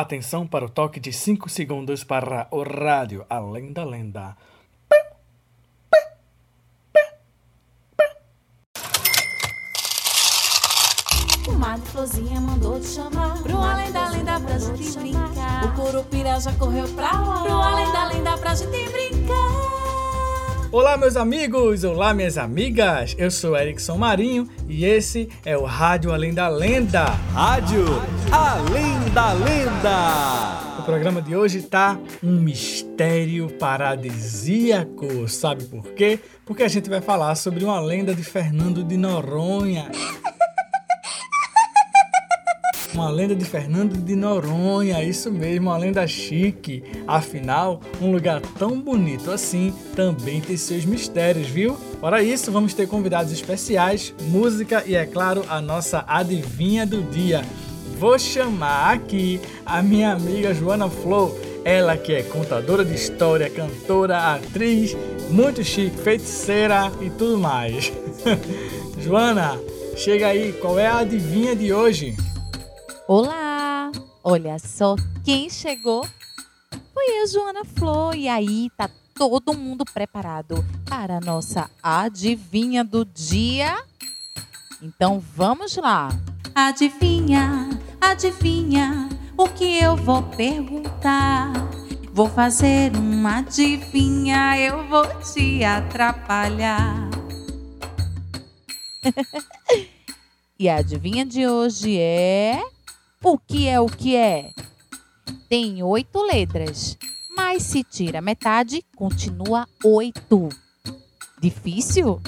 Atenção para o toque de 5 segundos para o rádio Além da Lenda. De florzinha mandou te chamar Pro além da lenda pra gente brincar. O curupira já correu pra lá. Pro além da lenda pra gente brincar Olá, meus amigos! Olá, minhas amigas! Eu sou Erickson Marinho e esse é o Rádio Além da Lenda. Rádio Além da Lenda! O programa de hoje tá um mistério paradisíaco. Sabe por quê? Porque a gente vai falar sobre uma lenda de Fernando de Noronha. Uma lenda de Fernando de Noronha, isso mesmo, uma lenda chique. Afinal, um lugar tão bonito assim também tem seus mistérios, viu? Para isso, vamos ter convidados especiais, música e, é claro, a nossa adivinha do dia. Vou chamar aqui a minha amiga Joana Flow, ela que é contadora de história, cantora, atriz, muito chique, feiticeira e tudo mais. Joana, chega aí, qual é a adivinha de hoje? Olá! Olha só quem chegou. Foi a Joana Flor. E aí, tá todo mundo preparado para a nossa adivinha do dia? Então vamos lá. Adivinha, adivinha o que eu vou perguntar. Vou fazer uma adivinha, eu vou te atrapalhar. e a adivinha de hoje é. O que é o que é? Tem oito letras, mas se tira metade, continua oito. Difícil?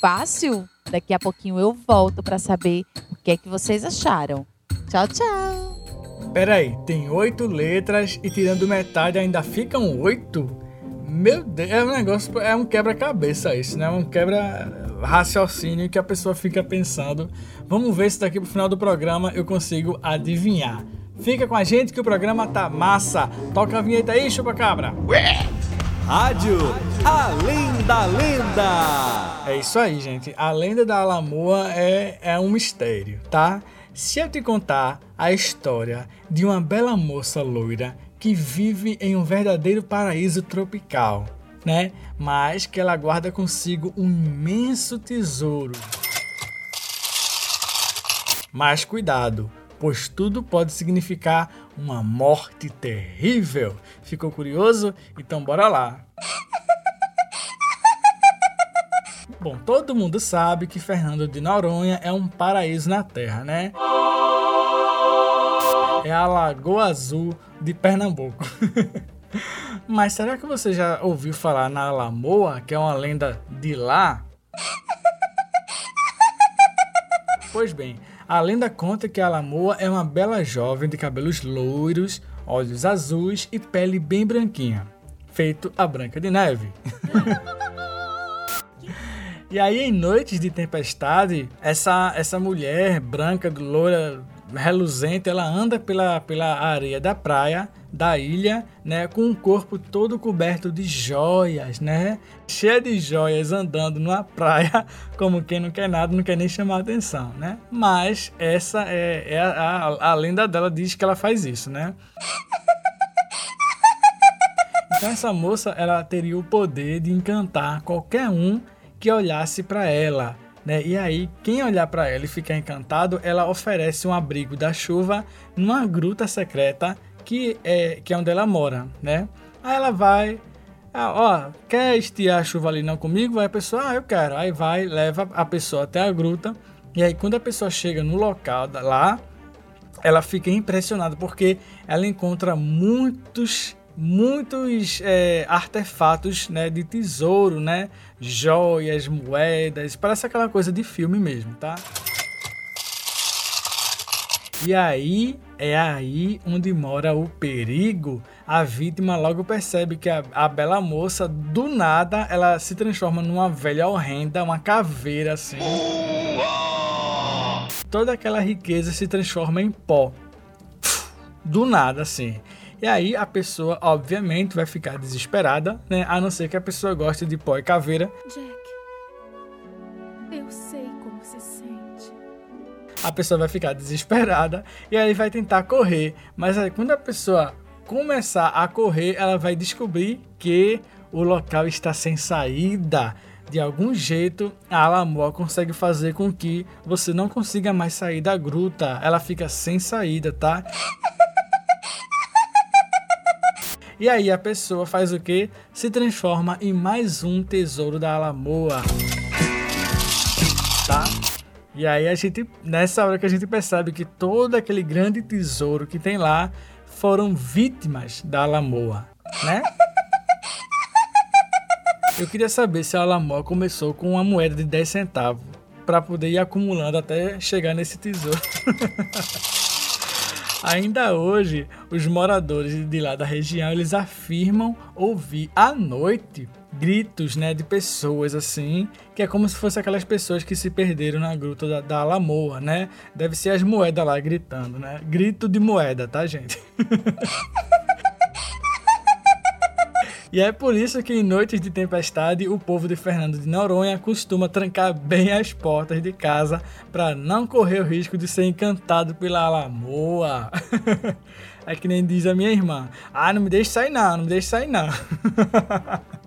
Fácil? Daqui a pouquinho eu volto para saber o que é que vocês acharam. Tchau, tchau! Peraí, tem oito letras e tirando metade ainda ficam oito? Meu Deus, é um negócio, é um quebra-cabeça isso, né? Um quebra raciocínio que a pessoa fica pensando. Vamos ver se daqui pro final do programa eu consigo adivinhar. Fica com a gente que o programa tá massa. Toca a vinheta aí, chupa cabra. Rádio Além da Lenda. É isso aí, gente. A lenda da Alamoa é, é um mistério, tá? Se eu te contar a história de uma bela moça loira que vive em um verdadeiro paraíso tropical, né? Mas que ela guarda consigo um imenso tesouro. Mas cuidado, pois tudo pode significar uma morte terrível. Ficou curioso? Então bora lá. Bom, todo mundo sabe que Fernando de Noronha é um paraíso na Terra, né? É a Lagoa Azul de Pernambuco. Mas será que você já ouviu falar na Lamoa, que é uma lenda de lá? Pois bem, a lenda conta que a Lamoa é uma bela jovem de cabelos loiros, olhos azuis e pele bem branquinha, feito a Branca de Neve. e aí, em noites de tempestade, essa, essa mulher branca, loira, reluzente, ela anda pela, pela areia da praia da ilha, né, com o corpo todo coberto de joias, né, cheia de joias andando numa praia, como quem não quer nada, não quer nem chamar atenção, né? Mas essa é, é a, a, a lenda dela diz que ela faz isso, né? Então essa moça ela teria o poder de encantar qualquer um que olhasse para ela, né? E aí, quem olhar para ela e ficar encantado, ela oferece um abrigo da chuva numa gruta secreta que é, que é onde ela mora, né? Aí ela vai, ah, ó, quer estiar a chuva ali não comigo? Vai a pessoa, ah, eu quero. Aí vai, leva a pessoa até a gruta. E aí quando a pessoa chega no local lá, ela fica impressionada porque ela encontra muitos muitos é, artefatos né, de tesouro, né? Joias, moedas, parece aquela coisa de filme mesmo, tá? E aí é aí onde mora o perigo. A vítima logo percebe que a, a, bela moça, do nada, ela se transforma numa velha horrenda, uma caveira assim. Toda aquela riqueza se transforma em pó. Do nada, assim. E aí a pessoa, obviamente, vai ficar desesperada, né? A não ser que a pessoa goste de pó e caveira. Jack, eu sei. A pessoa vai ficar desesperada e aí vai tentar correr. Mas aí quando a pessoa começar a correr, ela vai descobrir que o local está sem saída. De algum jeito, a Alamoa consegue fazer com que você não consiga mais sair da gruta. Ela fica sem saída, tá? E aí a pessoa faz o que? Se transforma em mais um tesouro da Alamoa. E aí a gente, nessa hora que a gente percebe que todo aquele grande tesouro que tem lá foram vítimas da Alamoa, né? Eu queria saber se a Alamoa começou com uma moeda de 10 centavos para poder ir acumulando até chegar nesse tesouro. Ainda hoje, os moradores de lá da região, eles afirmam ouvir à noite gritos, né, de pessoas assim, que é como se fosse aquelas pessoas que se perderam na gruta da, da Alamoa, né? Deve ser as moedas lá gritando, né? Grito de moeda, tá, gente? E é por isso que em noites de tempestade o povo de Fernando de Noronha costuma trancar bem as portas de casa para não correr o risco de ser encantado pela Alamoa. é que nem diz a minha irmã: Ah, não me deixe sair não, não me deixe sair não.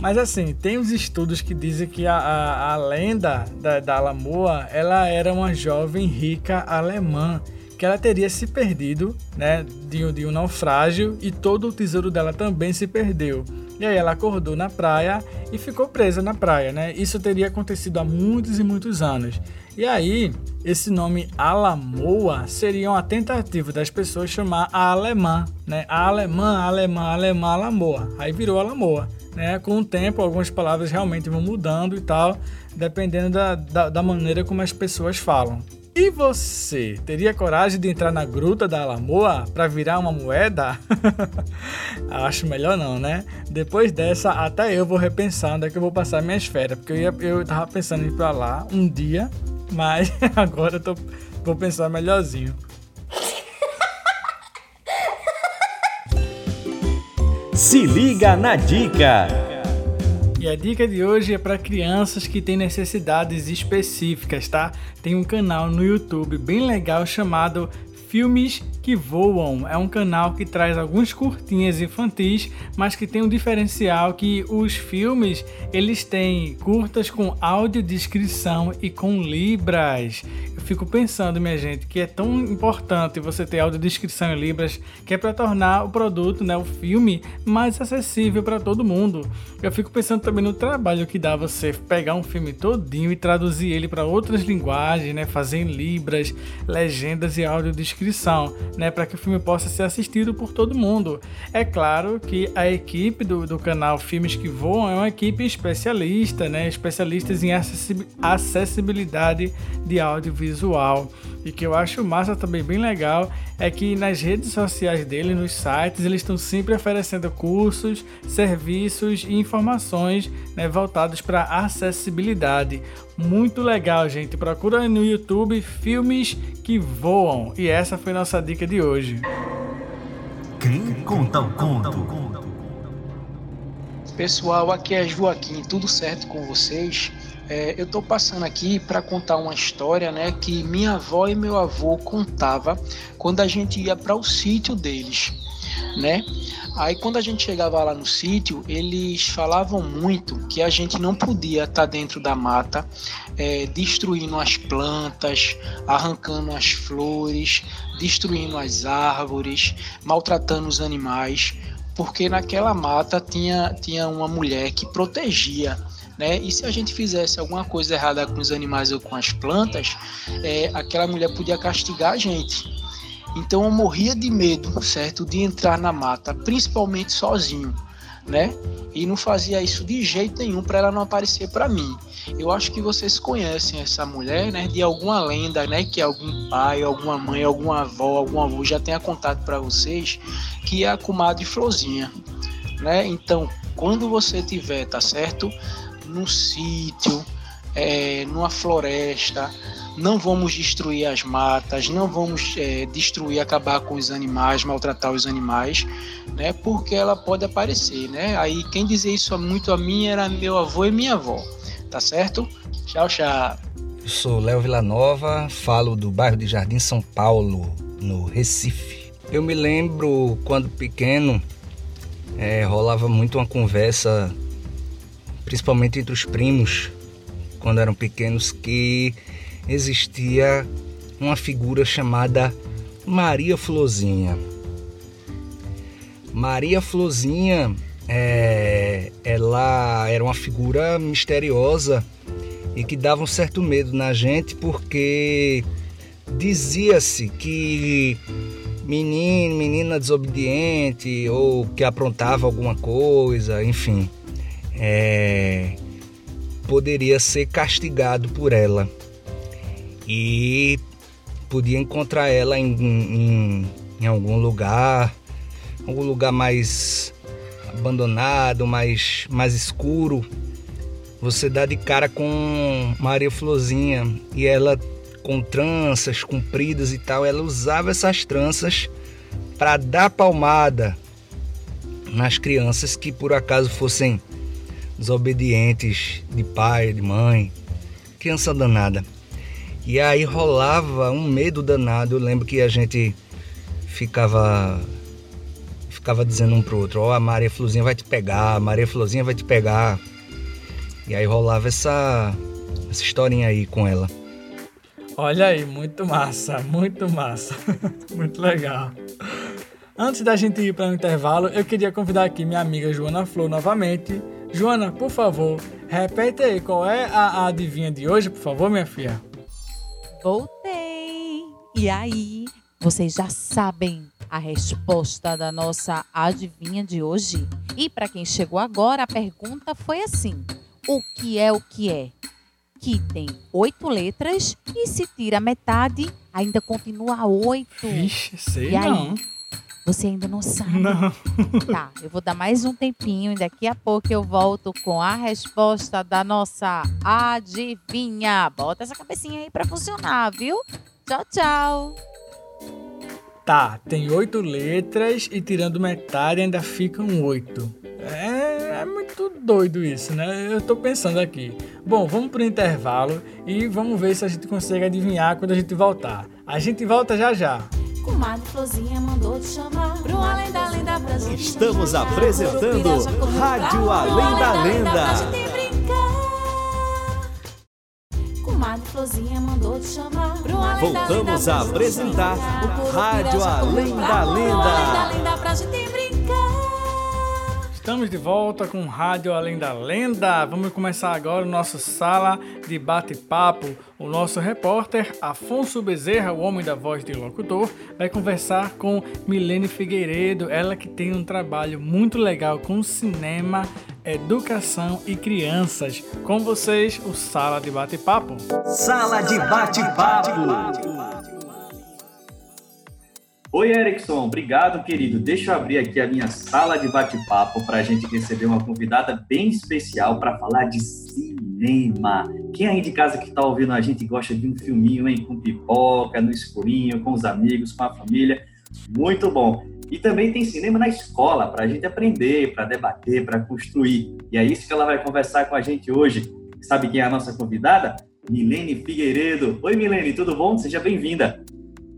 Mas assim, tem os estudos que dizem que a, a, a lenda da, da Alamoa ela era uma jovem rica alemã que ela teria se perdido, né, de, de um naufrágio e todo o tesouro dela também se perdeu. E aí ela acordou na praia e ficou presa na praia, né? Isso teria acontecido há muitos e muitos anos. E aí, esse nome Alamoa seria uma tentativa das pessoas chamar a alemã, né? A alemã, alemã, alemã, Alamoa. Aí virou Alamoa, né? Com o tempo, algumas palavras realmente vão mudando e tal, dependendo da, da, da maneira como as pessoas falam. E você teria coragem de entrar na gruta da Alamoa para virar uma moeda? Acho melhor não, né? Depois dessa, até eu vou repensar onde é que eu vou passar minhas férias, porque eu, ia, eu tava pensando em ir para lá um dia, mas agora eu tô, vou pensar melhorzinho. Se liga na dica! E a dica de hoje é para crianças que têm necessidades específicas, tá? Tem um canal no YouTube bem legal chamado Filmes que Voam. É um canal que traz alguns curtinhas infantis, mas que tem um diferencial que os filmes eles têm curtas com audiodescrição e com libras. Eu fico pensando, minha gente, que é tão importante você ter audiodescrição em libras, que é para tornar o produto, né, o filme, mais acessível para todo mundo. Eu fico pensando também no trabalho que dá você pegar um filme todinho e traduzir ele para outras linguagens, né, fazer em libras, legendas e audiodescrição né, para que o filme possa ser assistido por todo mundo. É claro que a equipe do, do canal Filmes que Voam é uma equipe especialista, né, especialistas em acessibilidade de audiovisual. E que eu acho massa também bem legal é que nas redes sociais dele, nos sites, eles estão sempre oferecendo cursos, serviços e informações né, voltados para acessibilidade. Muito legal, gente. Procura no YouTube filmes que voam. E essa foi nossa dica de hoje. Quem conta o conto? Pessoal, aqui é Joaquim, tudo certo com vocês? É, eu estou passando aqui para contar uma história né, que minha avó e meu avô contava quando a gente ia para o sítio deles. Né? Aí quando a gente chegava lá no sítio, eles falavam muito que a gente não podia estar tá dentro da mata, é, destruindo as plantas, arrancando as flores, destruindo as árvores, maltratando os animais, porque naquela mata tinha, tinha uma mulher que protegia né? E se a gente fizesse alguma coisa errada com os animais ou com as plantas, é, aquela mulher podia castigar a gente. Então eu morria de medo, certo, de entrar na mata, principalmente sozinho, né? E não fazia isso de jeito nenhum para ela não aparecer para mim. Eu acho que vocês conhecem essa mulher, né, de alguma lenda, né, que algum pai, alguma mãe, alguma avó, algum avô já tenha contado para vocês, que é a comadre Flozinha, né? Então, quando você tiver, tá certo? num sítio, é, numa floresta, não vamos destruir as matas, não vamos é, destruir, acabar com os animais, maltratar os animais, né? Porque ela pode aparecer, né? Aí quem dizia isso muito a mim era meu avô e minha avó, Tá certo? Tchau, tchau. Eu sou Léo Villanova, falo do bairro de Jardim São Paulo, no Recife. Eu me lembro quando pequeno, é, rolava muito uma conversa, principalmente entre os primos, quando eram pequenos, que existia uma figura chamada Maria Flozinha. Maria Flozinha, é, ela era uma figura misteriosa e que dava um certo medo na gente porque dizia-se que menino, menina desobediente ou que aprontava alguma coisa, enfim, é, poderia ser castigado por ela e podia encontrar ela em, em, em algum lugar, algum lugar mais abandonado, mais, mais escuro. Você dá de cara com Maria Florzinha e ela com tranças compridas e tal, ela usava essas tranças para dar palmada nas crianças que por acaso fossem desobedientes de pai, de mãe, criança danada. E aí rolava um medo danado. Eu lembro que a gente ficava ficava dizendo um pro outro, ó, oh, a Maria Fluzinha vai te pegar, a Maria Fluzinha vai te pegar. E aí rolava essa essa historinha aí com ela. Olha aí, muito massa, muito massa. muito legal. Antes da gente ir para o intervalo, eu queria convidar aqui minha amiga Joana Flor novamente. Joana, por favor, repete aí qual é a adivinha de hoje, por favor, minha filha. Voltei! E aí, vocês já sabem a resposta da nossa adivinha de hoje? E para quem chegou agora, a pergunta foi assim: O que é o que é? que tem oito letras e se tira metade, ainda continua oito. Vixe, sei e aí, não. Você ainda não sabe? Não. Tá, eu vou dar mais um tempinho e daqui a pouco eu volto com a resposta da nossa adivinha. Bota essa cabecinha aí pra funcionar, viu? Tchau, tchau. Tá, tem oito letras e tirando metade ainda ficam oito. É, é, muito doido isso, né? Eu tô pensando aqui. Bom, vamos pro intervalo e vamos ver se a gente consegue adivinhar quando a gente voltar. A gente volta já já. Comadre Flozinha mandou te chamar pro além da lenda pra gente Estamos apresentando Rádio Além da Lenda. Comadre Flozinha mandou te chamar pro além da lenda Voltamos a apresentar Rádio Além da Lenda. Pra gente. Estamos de volta com Rádio Além da Lenda. Vamos começar agora o nosso sala de bate-papo. O nosso repórter Afonso Bezerra, o homem da voz de locutor, vai conversar com Milene Figueiredo, ela que tem um trabalho muito legal com cinema, educação e crianças. Com vocês, o sala de bate-papo. Sala de bate-papo. Oi, Erickson. Obrigado, querido. Deixa eu abrir aqui a minha sala de bate-papo para a gente receber uma convidada bem especial para falar de cinema. Quem aí de casa que está ouvindo a gente gosta de um filminho, hein? Com pipoca, no escurinho, com os amigos, com a família. Muito bom. E também tem cinema na escola para a gente aprender, para debater, para construir. E é isso que ela vai conversar com a gente hoje. Sabe quem é a nossa convidada? Milene Figueiredo. Oi, Milene, tudo bom? Seja bem-vinda.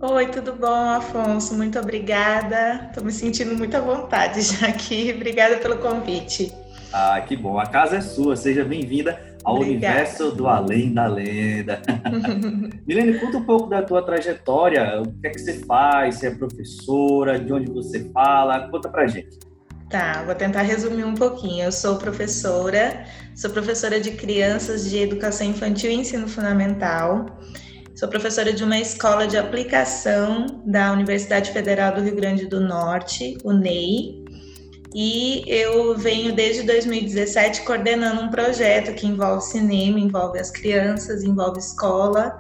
Oi, tudo bom, Afonso? Muito obrigada. Estou me sentindo muito à vontade já aqui. Obrigada pelo convite. Ah, que bom. A casa é sua. Seja bem-vinda ao Obrigada. universo do Além da Lenda. Milene, conta um pouco da tua trajetória. O que é que você faz? Você é professora? De onde você fala? Conta pra gente. Tá, vou tentar resumir um pouquinho. Eu sou professora, sou professora de crianças de educação infantil e ensino fundamental. Sou professora de uma escola de aplicação da Universidade Federal do Rio Grande do Norte, o NEI. E eu venho desde 2017 coordenando um projeto que envolve cinema, envolve as crianças, envolve escola,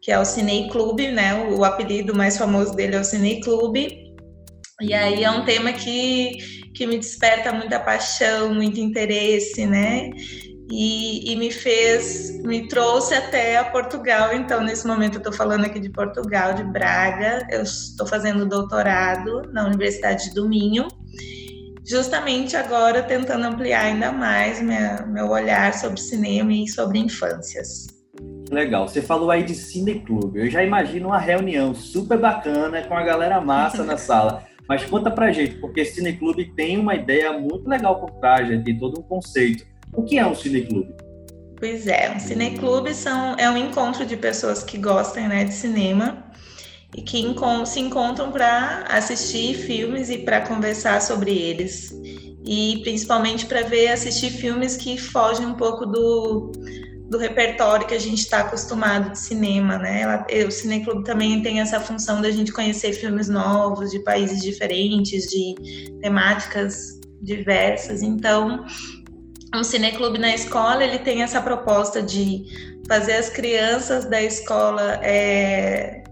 que é o Cinei Clube, né? O apelido mais famoso dele é o Cinei Clube. E aí é um tema que, que me desperta muita paixão, muito interesse, né? E, e me fez, me trouxe até a Portugal. Então, nesse momento, eu estou falando aqui de Portugal, de Braga. Eu estou fazendo doutorado na Universidade do Minho. justamente agora tentando ampliar ainda mais minha, meu olhar sobre cinema e sobre infâncias. Legal. Você falou aí de cineclube. Eu já imagino uma reunião super bacana com a galera massa na sala. Mas conta pra gente, porque cineclube tem uma ideia muito legal por trás, né? tem todo um conceito. O que é um cineclube? Pois é, um cineclube são, é um encontro de pessoas que gostam né, de cinema e que se encontram para assistir filmes e para conversar sobre eles. E principalmente para ver assistir filmes que fogem um pouco do, do repertório que a gente está acostumado de cinema, né? Ela, o Cineclube também tem essa função da gente conhecer filmes novos, de países diferentes, de temáticas diversas. Então, um cineclube na escola ele tem essa proposta de fazer as crianças da escola é,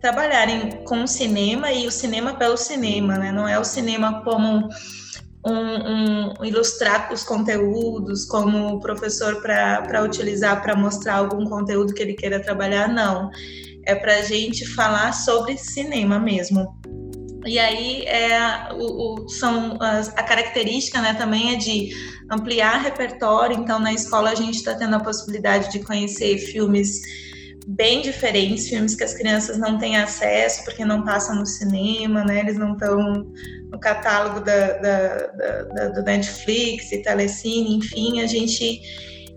trabalharem com o cinema e o cinema pelo cinema, né? Não é o cinema como um, um, ilustrar os conteúdos como professor para utilizar para mostrar algum conteúdo que ele queira trabalhar, não. É para a gente falar sobre cinema mesmo. E aí é, o, o, são a característica né, também é de ampliar repertório. Então, na escola a gente está tendo a possibilidade de conhecer filmes bem diferentes, filmes que as crianças não têm acesso porque não passam no cinema, né? Eles não estão no catálogo da, da, da, do Netflix e Telecine, enfim, a gente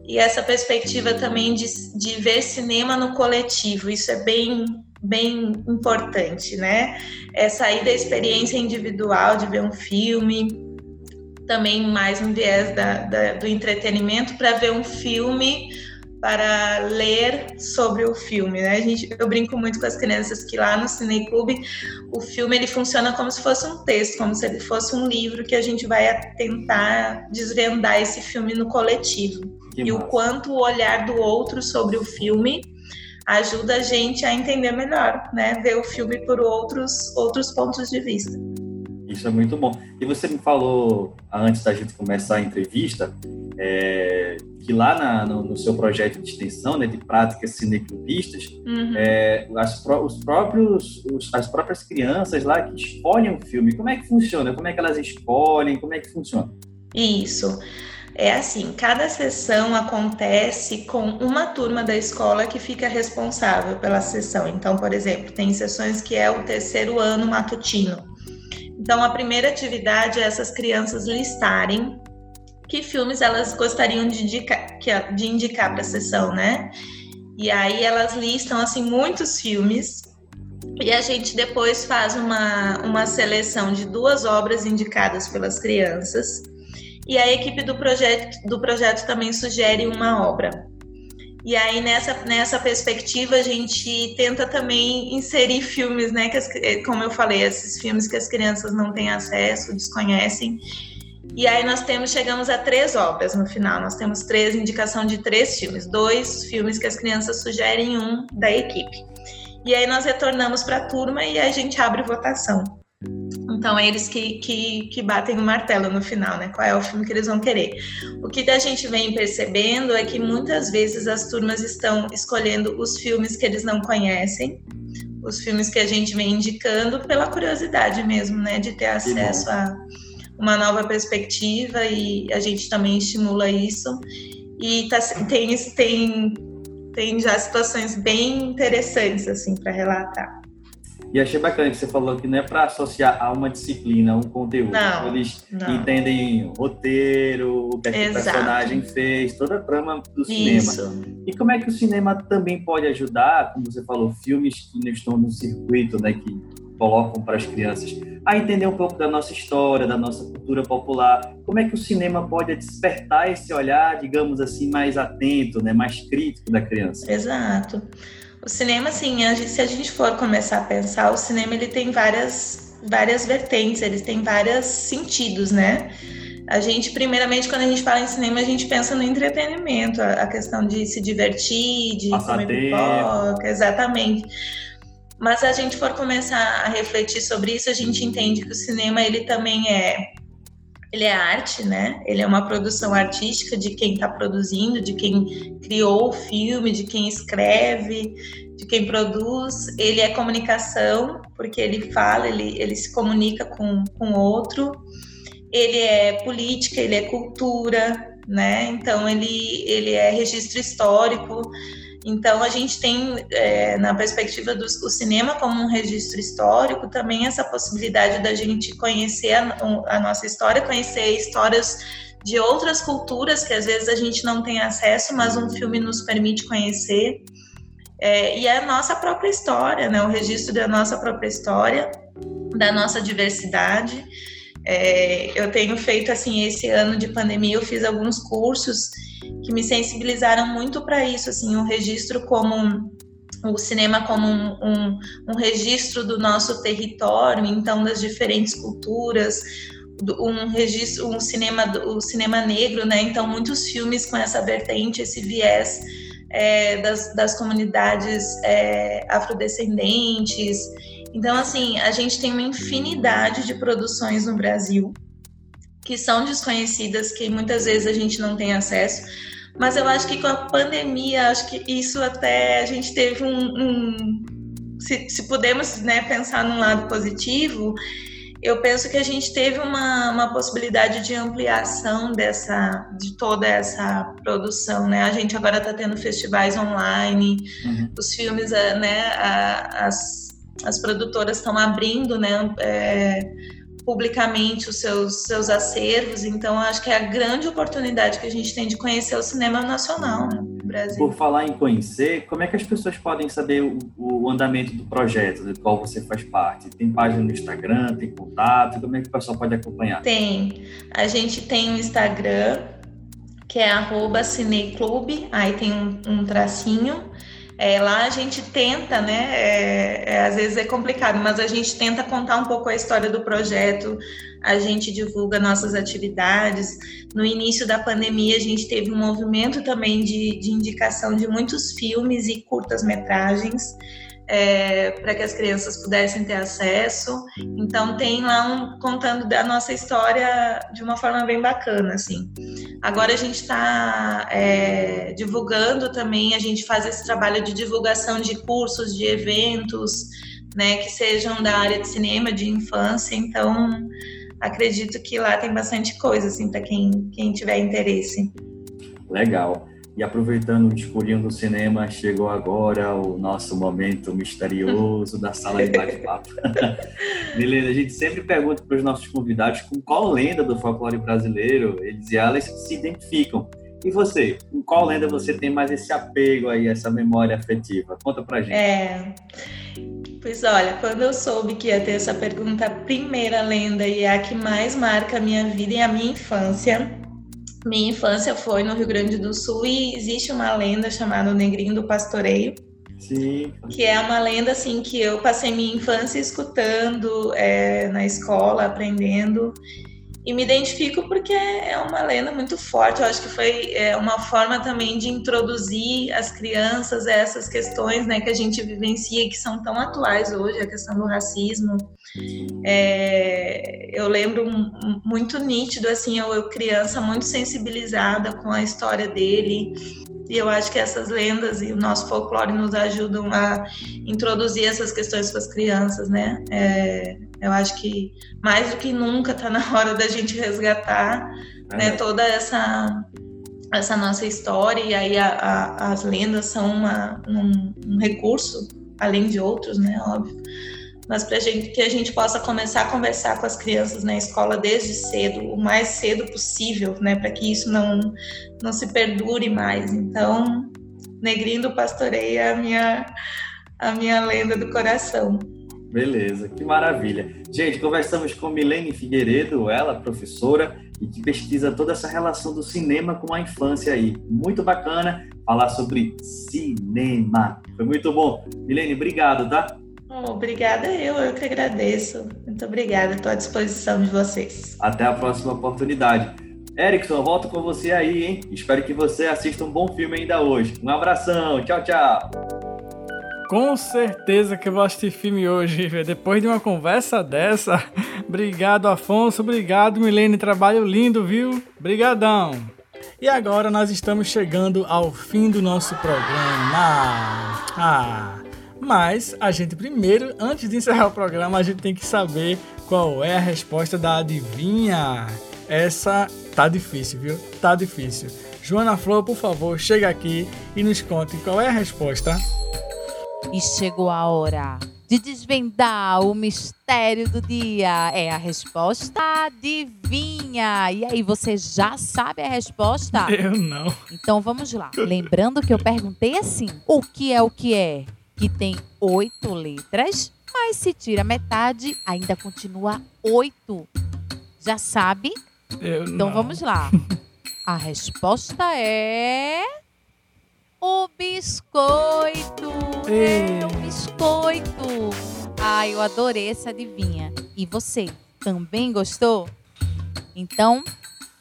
e essa perspectiva também de, de ver cinema no coletivo, isso é bem bem importante, né? É sair da experiência individual de ver um filme, também mais um viés da, da, do entretenimento para ver um filme para ler sobre o filme, né? A gente, eu brinco muito com as crianças que lá no Cineclube o filme ele funciona como se fosse um texto, como se ele fosse um livro que a gente vai tentar desvendar esse filme no coletivo. Que e massa. o quanto o olhar do outro sobre o filme ajuda a gente a entender melhor, né? Ver o filme por outros outros pontos de vista. Isso é muito bom. E você me falou antes da gente começar a entrevista é, que lá na, no, no, seu projeto de extensão, né, de práticas cineclubistas, uhum. é, as, os próprios, os, as próprias crianças lá que escolhem o filme, como é que funciona? Como é que elas escolhem? Como é que funciona? Isso. É assim, cada sessão acontece com uma turma da escola que fica responsável pela sessão. Então, por exemplo, tem sessões que é o terceiro ano matutino. Então, a primeira atividade é essas crianças listarem que filmes elas gostariam de indicar, de indicar para a sessão, né? E aí elas listam assim muitos filmes e a gente depois faz uma, uma seleção de duas obras indicadas pelas crianças. E a equipe do projeto, do projeto também sugere uma obra. E aí, nessa, nessa perspectiva, a gente tenta também inserir filmes, né? Que as, como eu falei, esses filmes que as crianças não têm acesso, desconhecem. E aí nós temos, chegamos a três obras no final. Nós temos três, indicação de três filmes, dois filmes que as crianças sugerem, um da equipe. E aí nós retornamos para a turma e a gente abre votação. Então, é eles que, que, que batem o martelo no final, né? Qual é o filme que eles vão querer. O que a gente vem percebendo é que muitas vezes as turmas estão escolhendo os filmes que eles não conhecem, os filmes que a gente vem indicando pela curiosidade mesmo, né? De ter acesso a uma nova perspectiva e a gente também estimula isso. E tá, tem, tem, tem já situações bem interessantes assim para relatar. E achei bacana que você falou que não é para associar a uma disciplina, a um conteúdo. Não, Eles não. entendem roteiro, o que, é o personagem fez, toda a trama do Isso. cinema. E como é que o cinema também pode ajudar, como você falou, filmes que não estão no circuito, né, que colocam para as crianças a entender um pouco da nossa história, da nossa cultura popular. Como é que o cinema pode despertar esse olhar, digamos assim, mais atento, né, mais crítico da criança? Exato. O cinema, assim, se a gente for começar a pensar, o cinema ele tem várias, várias vertentes, ele tem vários sentidos, né? A gente, primeiramente, quando a gente fala em cinema, a gente pensa no entretenimento, a questão de se divertir, de Passar comer pipoca, exatamente. Mas se a gente for começar a refletir sobre isso, a gente entende que o cinema ele também é ele é arte, né? Ele é uma produção artística de quem está produzindo, de quem criou o filme, de quem escreve, de quem produz. Ele é comunicação, porque ele fala, ele, ele se comunica com o outro. ele é política, ele é cultura, né? Então ele, ele é registro histórico. Então a gente tem é, na perspectiva do cinema como um registro histórico também essa possibilidade da gente conhecer a, a nossa história, conhecer histórias de outras culturas que às vezes a gente não tem acesso, mas um filme nos permite conhecer. É, e é a nossa própria história, né? O registro da nossa própria história, da nossa diversidade. É, eu tenho feito assim esse ano de pandemia, eu fiz alguns cursos que me sensibilizaram muito para isso, assim, o registro como o cinema como um, um, um, registro do nosso território, então das diferentes culturas, um registro, um cinema, o cinema negro, né? Então muitos filmes com essa vertente, esse viés é, das, das comunidades é, afrodescendentes. Então, assim, a gente tem uma infinidade de produções no Brasil que são desconhecidas, que muitas vezes a gente não tem acesso. Mas eu acho que com a pandemia, acho que isso até a gente teve um. um se, se podemos né, pensar num lado positivo, eu penso que a gente teve uma, uma possibilidade de ampliação dessa, de toda essa produção, né? A gente agora está tendo festivais online, uhum. os filmes, eh, né? A, as, as produtoras estão abrindo, né? É, publicamente os seus, seus acervos, então acho que é a grande oportunidade que a gente tem de conhecer o cinema nacional, né? Brasil. Por falar em conhecer, como é que as pessoas podem saber o, o andamento do projeto, do qual você faz parte? Tem página no Instagram, tem contato? Como é que o pessoal pode acompanhar? Tem. A gente tem um Instagram, que é arroba cineclube, aí tem um, um tracinho. É, lá a gente tenta, né? É, é, às vezes é complicado, mas a gente tenta contar um pouco a história do projeto, a gente divulga nossas atividades. No início da pandemia, a gente teve um movimento também de, de indicação de muitos filmes e curtas-metragens é, para que as crianças pudessem ter acesso. Então tem lá um contando da nossa história de uma forma bem bacana, assim. Agora a gente está é, divulgando também, a gente faz esse trabalho de divulgação de cursos, de eventos, né, que sejam da área de cinema, de infância. Então acredito que lá tem bastante coisa, assim, para quem, quem tiver interesse. Legal. E aproveitando o escurinho do cinema, chegou agora o nosso momento misterioso da sala de bate-papo. Milena, a gente sempre pergunta para os nossos convidados com qual lenda do folclore brasileiro eles e elas se identificam. E você, com qual lenda você tem mais esse apego aí, essa memória afetiva? Conta pra gente. É. Pois olha, quando eu soube que ia ter essa pergunta, a primeira lenda e a que mais marca a minha vida e a minha infância minha infância foi no Rio Grande do Sul e existe uma lenda chamada o Negrinho do Pastoreio. Sim. Que é uma lenda assim que eu passei minha infância escutando é, na escola, aprendendo. E me identifico porque é uma lenda muito forte. Eu acho que foi é, uma forma também de introduzir as crianças a essas questões né, que a gente vivencia que são tão atuais hoje a questão do racismo. É, eu lembro muito nítido, assim, eu, eu criança muito sensibilizada com a história dele. E eu acho que essas lendas e o nosso folclore nos ajudam a introduzir essas questões para as crianças, né? É, eu acho que mais do que nunca está na hora da gente resgatar né, toda essa essa nossa história e aí a, a, as lendas são uma, um, um, recurso além de outros, né, óbvio. Mas para que a gente possa começar a conversar com as crianças na escola desde cedo, o mais cedo possível, né, para que isso não não se perdure mais. Então, Negrinho do Pastoreio é a minha a minha lenda do coração. Beleza, que maravilha. Gente, conversamos com Milene Figueiredo, ela, professora, e que pesquisa toda essa relação do cinema com a infância aí. Muito bacana falar sobre cinema. Foi muito bom. Milene, obrigado, tá? Obrigada eu, eu que agradeço. Muito obrigada, estou à disposição de vocês. Até a próxima oportunidade. Erickson, volto com você aí, hein? Espero que você assista um bom filme ainda hoje. Um abração, tchau, tchau. Com certeza que eu vou assistir filme hoje, depois de uma conversa dessa. Obrigado, Afonso. Obrigado, Milene. Trabalho lindo, viu? Brigadão. E agora nós estamos chegando ao fim do nosso programa. Ah, Mas a gente primeiro, antes de encerrar o programa, a gente tem que saber qual é a resposta da adivinha. Essa tá difícil, viu? Tá difícil. Joana Flor, por favor, chega aqui e nos conte qual é a resposta. E chegou a hora de desvendar o mistério do dia. É a resposta adivinha. E aí, você já sabe a resposta? Eu não. Então vamos lá. Lembrando que eu perguntei assim: o que é o que é? Que tem oito letras, mas se tira metade, ainda continua oito. Já sabe? Eu Então não. vamos lá. A resposta é. O biscoito! É o biscoito! Ai, eu adorei essa adivinha. E você, também gostou? Então,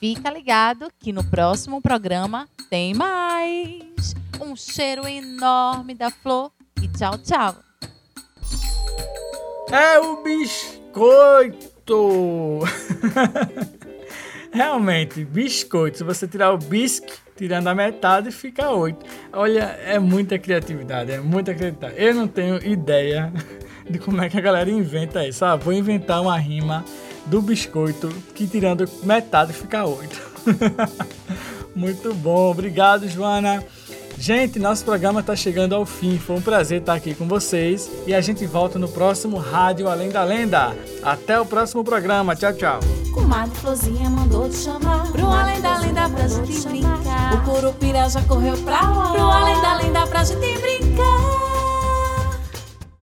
fica ligado que no próximo programa tem mais! Um cheiro enorme da flor e tchau, tchau! É o biscoito! Realmente, biscoito. Se você tirar o bisque, tirando a metade, fica oito. Olha, é muita criatividade, é muita criatividade. Eu não tenho ideia de como é que a galera inventa isso. Ah, vou inventar uma rima do biscoito que tirando metade fica oito. Muito bom, obrigado, Joana. Gente, nosso programa está chegando ao fim. Foi um prazer estar aqui com vocês e a gente volta no próximo Rádio Além da Lenda. Até o próximo programa. Tchau, tchau. Comadre Florzinha mandou te chamar Pro além da lenda pra gente brincar O Curupira já correu pra lá Pro além da lenda pra gente brincar